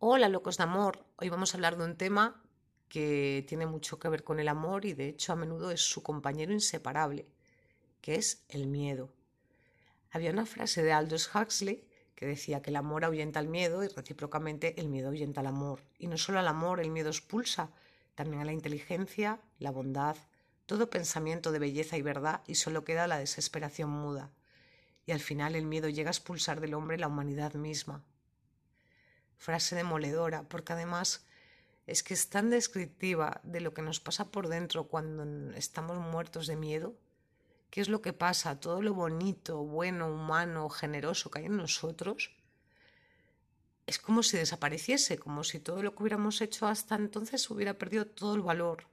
Hola, locos de amor. Hoy vamos a hablar de un tema que tiene mucho que ver con el amor y de hecho a menudo es su compañero inseparable, que es el miedo. Había una frase de Aldous Huxley que decía que el amor ahuyenta el miedo y recíprocamente el miedo ahuyenta el amor. Y no solo al amor, el miedo expulsa, también a la inteligencia, la bondad, todo pensamiento de belleza y verdad y solo queda la desesperación muda. Y al final el miedo llega a expulsar del hombre la humanidad misma. Frase demoledora, porque además es que es tan descriptiva de lo que nos pasa por dentro cuando estamos muertos de miedo. ¿Qué es lo que pasa? Todo lo bonito, bueno, humano, generoso que hay en nosotros es como si desapareciese, como si todo lo que hubiéramos hecho hasta entonces hubiera perdido todo el valor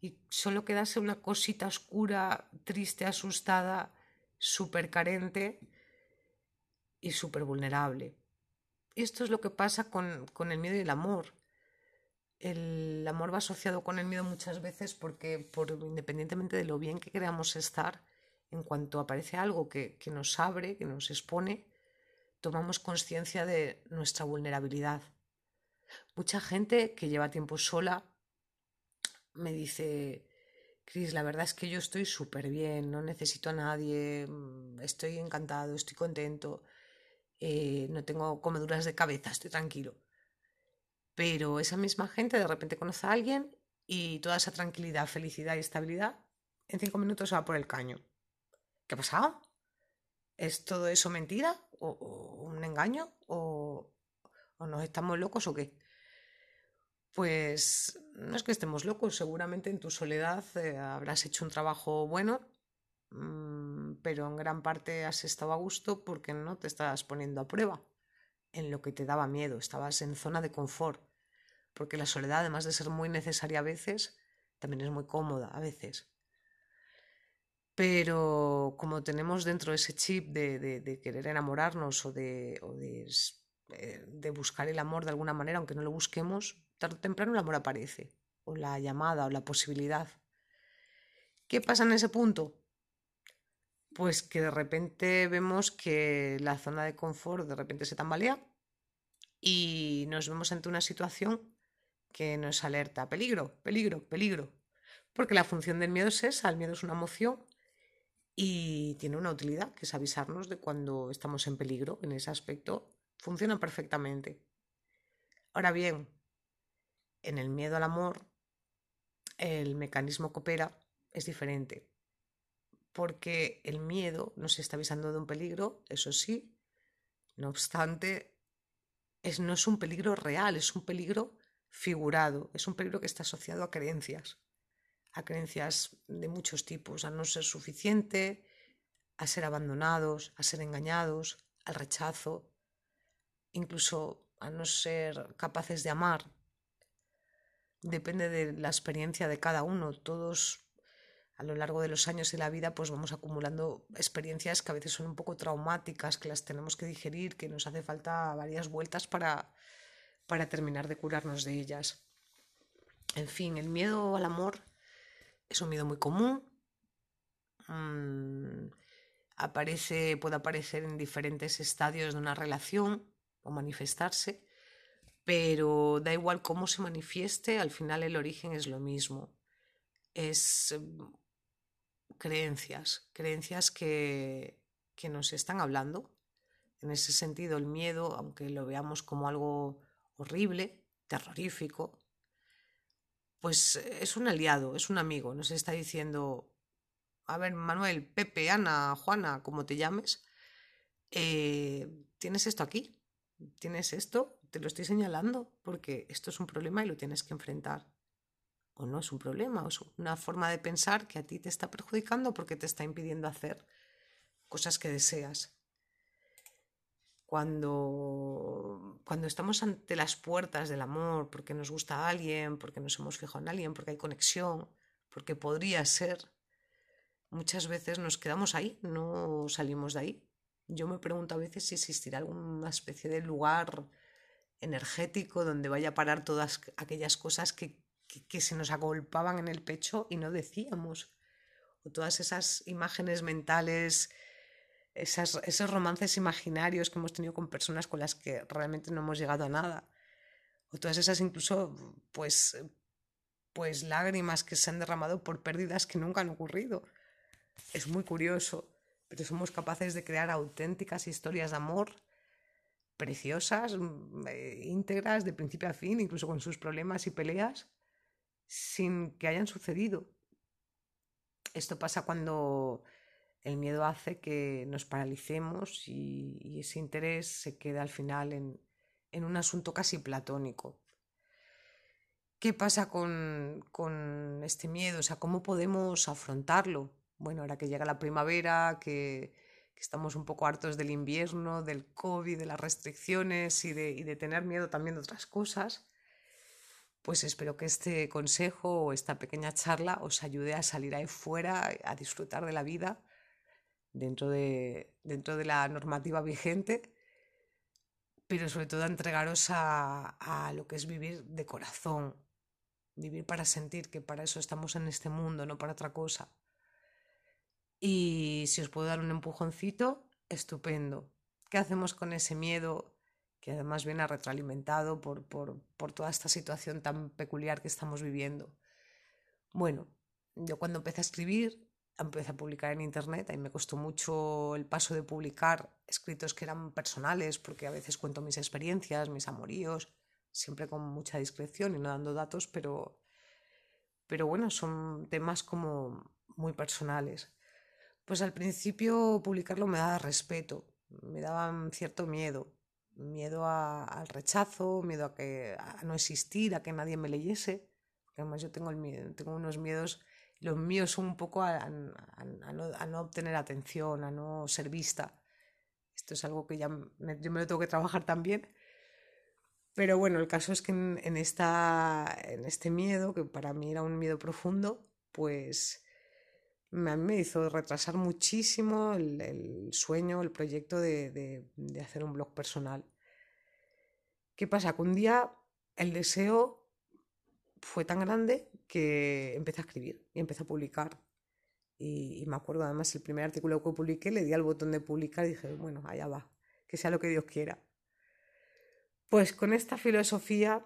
y solo quedase una cosita oscura, triste, asustada, súper carente y súper vulnerable. Esto es lo que pasa con, con el miedo y el amor el amor va asociado con el miedo muchas veces porque por, independientemente de lo bien que queramos estar, en cuanto aparece algo que, que nos abre, que nos expone, tomamos conciencia de nuestra vulnerabilidad. Mucha gente que lleva tiempo sola me dice, Cris, la verdad es que yo estoy súper bien, no necesito a nadie, mm, estoy encantado, estoy contento, eh, no tengo comeduras de cabeza, estoy tranquilo. Pero esa misma gente de repente conoce a alguien y toda esa tranquilidad, felicidad y estabilidad en cinco minutos se va por el caño. ¿Qué ha pasado? ¿Es todo eso mentira? ¿O, un engaño? ¿O, ¿O nos estamos locos o qué? Pues no es que estemos locos, seguramente en tu soledad eh, habrás hecho un trabajo bueno, pero en gran parte has estado a gusto porque no te estás poniendo a prueba en lo que te daba miedo, estabas en zona de confort, porque la soledad, además de ser muy necesaria a veces, también es muy cómoda a veces. Pero como tenemos dentro ese chip de, querer enamorarnos o, de, o eh, de buscar el amor de alguna manera, aunque no lo busquemos, tarde o temprano el amor aparece, o la llamada, o la posibilidad. ¿Qué pasa en ese punto? Pues que de repente vemos que la zona de confort de repente se tambalea y nos vemos ante una situación que nos alerta, peligro, peligro, peligro. Porque la función del miedo es esa, el miedo es una emoción y tiene una utilidad, que es avisarnos de cuando estamos en peligro. En ese aspecto funciona perfectamente. Ahora bien, en el miedo al amor, el mecanismo que opera es diferente porque el miedo nos está avisando de un peligro, eso sí, no obstante, es, no es un peligro real, es un peligro figurado, es un peligro que está asociado a creencias, a creencias de muchos tipos, a no ser suficiente, a ser abandonados, a ser engañados, al rechazo, incluso a no ser capaces de amar. Depende de la experiencia de cada uno, todos a lo largo de los años de la vida pues vamos acumulando experiencias que a veces son un poco traumáticas, que las tenemos que digerir, que nos hace falta varias vueltas para, para terminar de curarnos de ellas. En fin, el miedo al amor es un miedo muy común. Mm, aparece, puede aparecer en diferentes estadios de una relación o manifestarse, pero da igual cómo se manifieste, al final el origen es lo mismo. Es creencias, creencias que, que nos están hablando. En ese sentido, el miedo, aunque lo veamos como algo horrible, terrorífico, pues es un aliado, es un amigo. Nos está diciendo, a ver, Manuel, Pepe, Ana, Juana, como te llames, eh, tienes esto aquí, tienes esto, te lo estoy señalando, porque esto es un problema y lo tienes que enfrentar o no es un problema, o es una forma de pensar que a ti te está perjudicando porque te está impidiendo hacer cosas que deseas. Cuando, cuando estamos ante las puertas del amor, porque nos gusta alguien, porque nos hemos fijado en alguien, porque hay conexión, porque podría ser, muchas veces nos quedamos ahí, no salimos de ahí. Yo me pregunto a veces si existirá alguna especie de lugar energético donde vaya a parar todas aquellas cosas que que, se nos agolpaban en el pecho y no decíamos. O todas esas imágenes mentales, esas, esos romances imaginarios que hemos tenido con personas con las que realmente no hemos llegado a nada. o todas esas incluso pues pues lágrimas que se han derramado por pérdidas que nunca han ocurrido. Es muy curioso, pero somos capaces de crear auténticas historias de amor preciosas, mm, eh, íntegras, de principio a fin, incluso con sus problemas y peleas, sin que hayan sucedido. Esto pasa cuando el miedo hace que nos paralicemos y, ese interés se queda al final en, en, un asunto casi platónico. ¿Qué pasa con, con este miedo? O sea, ¿cómo podemos afrontarlo? Bueno, ahora que llega la primavera, que, que estamos un poco hartos del invierno, del COVID, de las restricciones y de, y de tener miedo también de otras cosas, pues espero que este consejo o esta pequeña charla os ayude a salir ahí fuera, a disfrutar de la vida dentro de, dentro de la normativa vigente, pero sobre todo a entregaros a, a lo que es vivir de corazón, vivir para sentir que para eso estamos en este mundo, no para otra cosa. Y si os puedo dar un empujoncito, estupendo. ¿Qué hacemos con ese miedo que además viene retroalimentado por, por, por toda esta situación tan peculiar que estamos viviendo? Bueno, yo cuando empecé a escribir, empecé a publicar en Internet, ahí me costó mucho el paso de publicar escritos que eran personales, porque a veces cuento mis experiencias, mis amoríos, siempre con mucha discreción y no dando datos, pero, pero bueno, son temas como muy personales. Pues al principio publicarlo me daba respeto, me daba cierto miedo, miedo al rechazo, miedo a, que, a no existir, a que nadie me leyese. Además yo tengo, el miedo, tengo unos miedos, los míos son un poco a, no, obtener atención, a no ser vista. Esto es algo que ya me, yo me lo tengo que trabajar también. Pero bueno, el caso es que en, esta, en este miedo, que para mí era un miedo profundo, pues a mí me hizo retrasar muchísimo el, sueño, el proyecto de, hacer un blog personal. ¿Qué pasa? Que un día el deseo fue tan grande que empecé a escribir y empecé a publicar. Y, y, me acuerdo además el primer artículo que publiqué, le di al botón de publicar y dije, bueno, allá va, que sea lo que Dios quiera. Pues con esta filosofía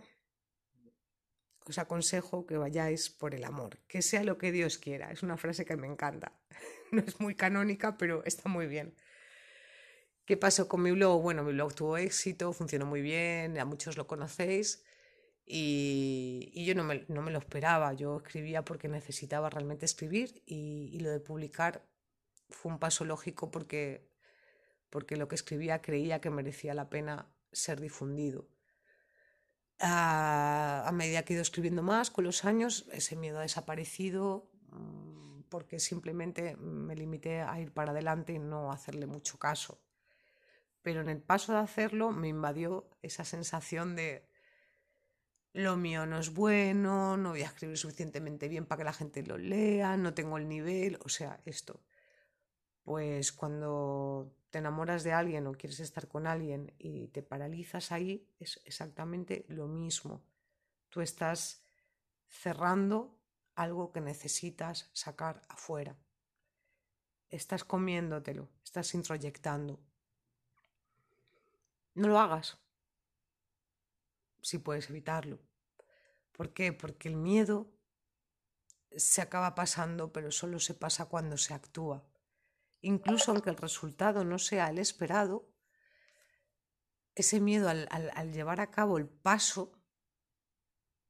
os aconsejo que vayáis por el amor, que sea lo que Dios quiera. Es una frase que me encanta. No es muy canónica, pero está muy bien. ¿Qué pasó con mi blog? Bueno, mi blog tuvo éxito, funcionó muy bien, a muchos lo conocéis y, yo no me, no me, lo esperaba. Yo escribía porque necesitaba realmente escribir y, y, lo de publicar fue un paso lógico porque, porque lo que escribía creía que merecía la pena ser difundido a, medida que he ido escribiendo más con los años, ese miedo ha desaparecido mm, porque simplemente me limité a ir para adelante y no hacerle mucho caso. Pero en el paso de hacerlo me invadió esa sensación de lo mío no es bueno, no voy a escribir suficientemente bien para que la gente lo lea, no tengo el nivel, o sea, esto. Pues cuando te enamoras de alguien o quieres estar con alguien y te paralizas ahí, es exactamente lo mismo. Tú estás cerrando algo que necesitas sacar afuera. Estás comiéndotelo, estás introyectando. No lo hagas si puedes evitarlo. ¿Por qué? Porque el miedo se acaba pasando, pero solo se pasa cuando se actúa incluso aunque el resultado no sea el esperado, ese miedo al, llevar a cabo el paso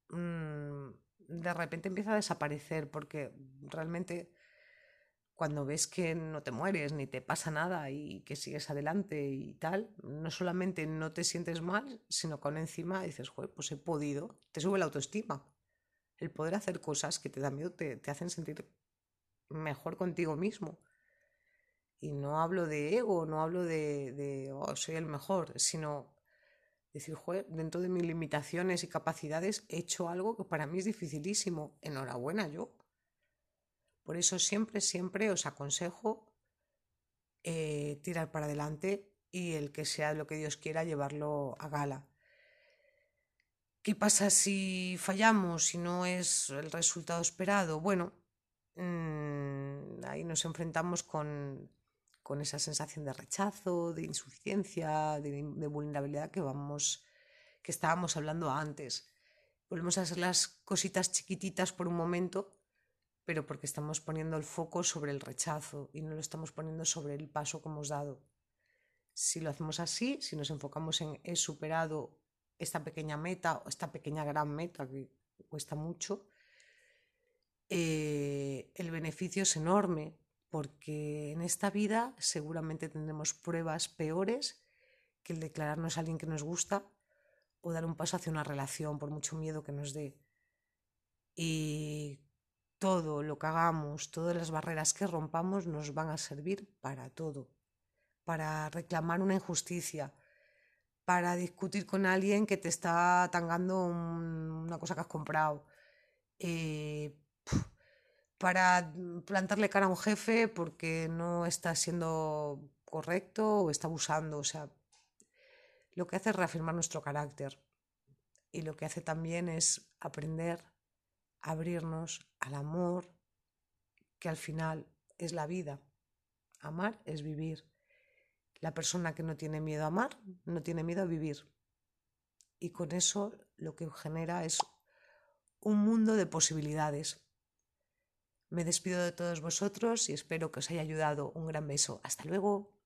mm, de repente empieza a desaparecer porque realmente cuando ves que no te mueres ni te pasa nada y que sigues adelante y tal, no solamente no te sientes mal, sino que encima dices, Joder, pues he podido, te sube la autoestima. El poder hacer cosas que te dan miedo te hacen sentir mejor contigo mismo. Y no hablo de ego, no hablo de, de oh, soy el mejor, sino decir, joder, dentro de mis limitaciones y capacidades he hecho algo que para mí es dificilísimo. Enhorabuena yo. Por eso siempre, siempre os aconsejo eh, tirar para adelante y el que sea lo que Dios quiera llevarlo a gala. ¿Qué pasa si fallamos, si no es el resultado esperado? Bueno, mmm, ahí nos enfrentamos con con esa sensación de rechazo, de insuficiencia, de, vulnerabilidad que vamos, que estábamos hablando antes. Volvemos a hacer las cositas chiquititas por un momento, pero porque estamos poniendo el foco sobre el rechazo y no lo estamos poniendo sobre el paso que hemos dado. Si lo hacemos así, si nos enfocamos en he superado esta pequeña meta o esta pequeña gran meta que cuesta mucho, eh, el beneficio es enorme porque en esta vida seguramente tendremos pruebas peores que el declararnos a alguien que nos gusta o dar un paso hacia una relación por mucho miedo que nos dé. Y todo lo que hagamos, todas las barreras que rompamos nos van a servir para todo, para reclamar una injusticia, para discutir con alguien que te está tangando una cosa que has comprado, eh, para plantarle cara a un jefe porque no está siendo correcto o está abusando. O sea, lo que hace es reafirmar nuestro carácter y lo que hace también es aprender a abrirnos al amor, que al final es la vida. Amar es vivir. La persona que no tiene miedo a amar no tiene miedo a vivir. Y con eso lo que genera es un mundo de posibilidades me despido de todos vosotros y espero que os haya ayudado. Un gran beso. Hasta luego.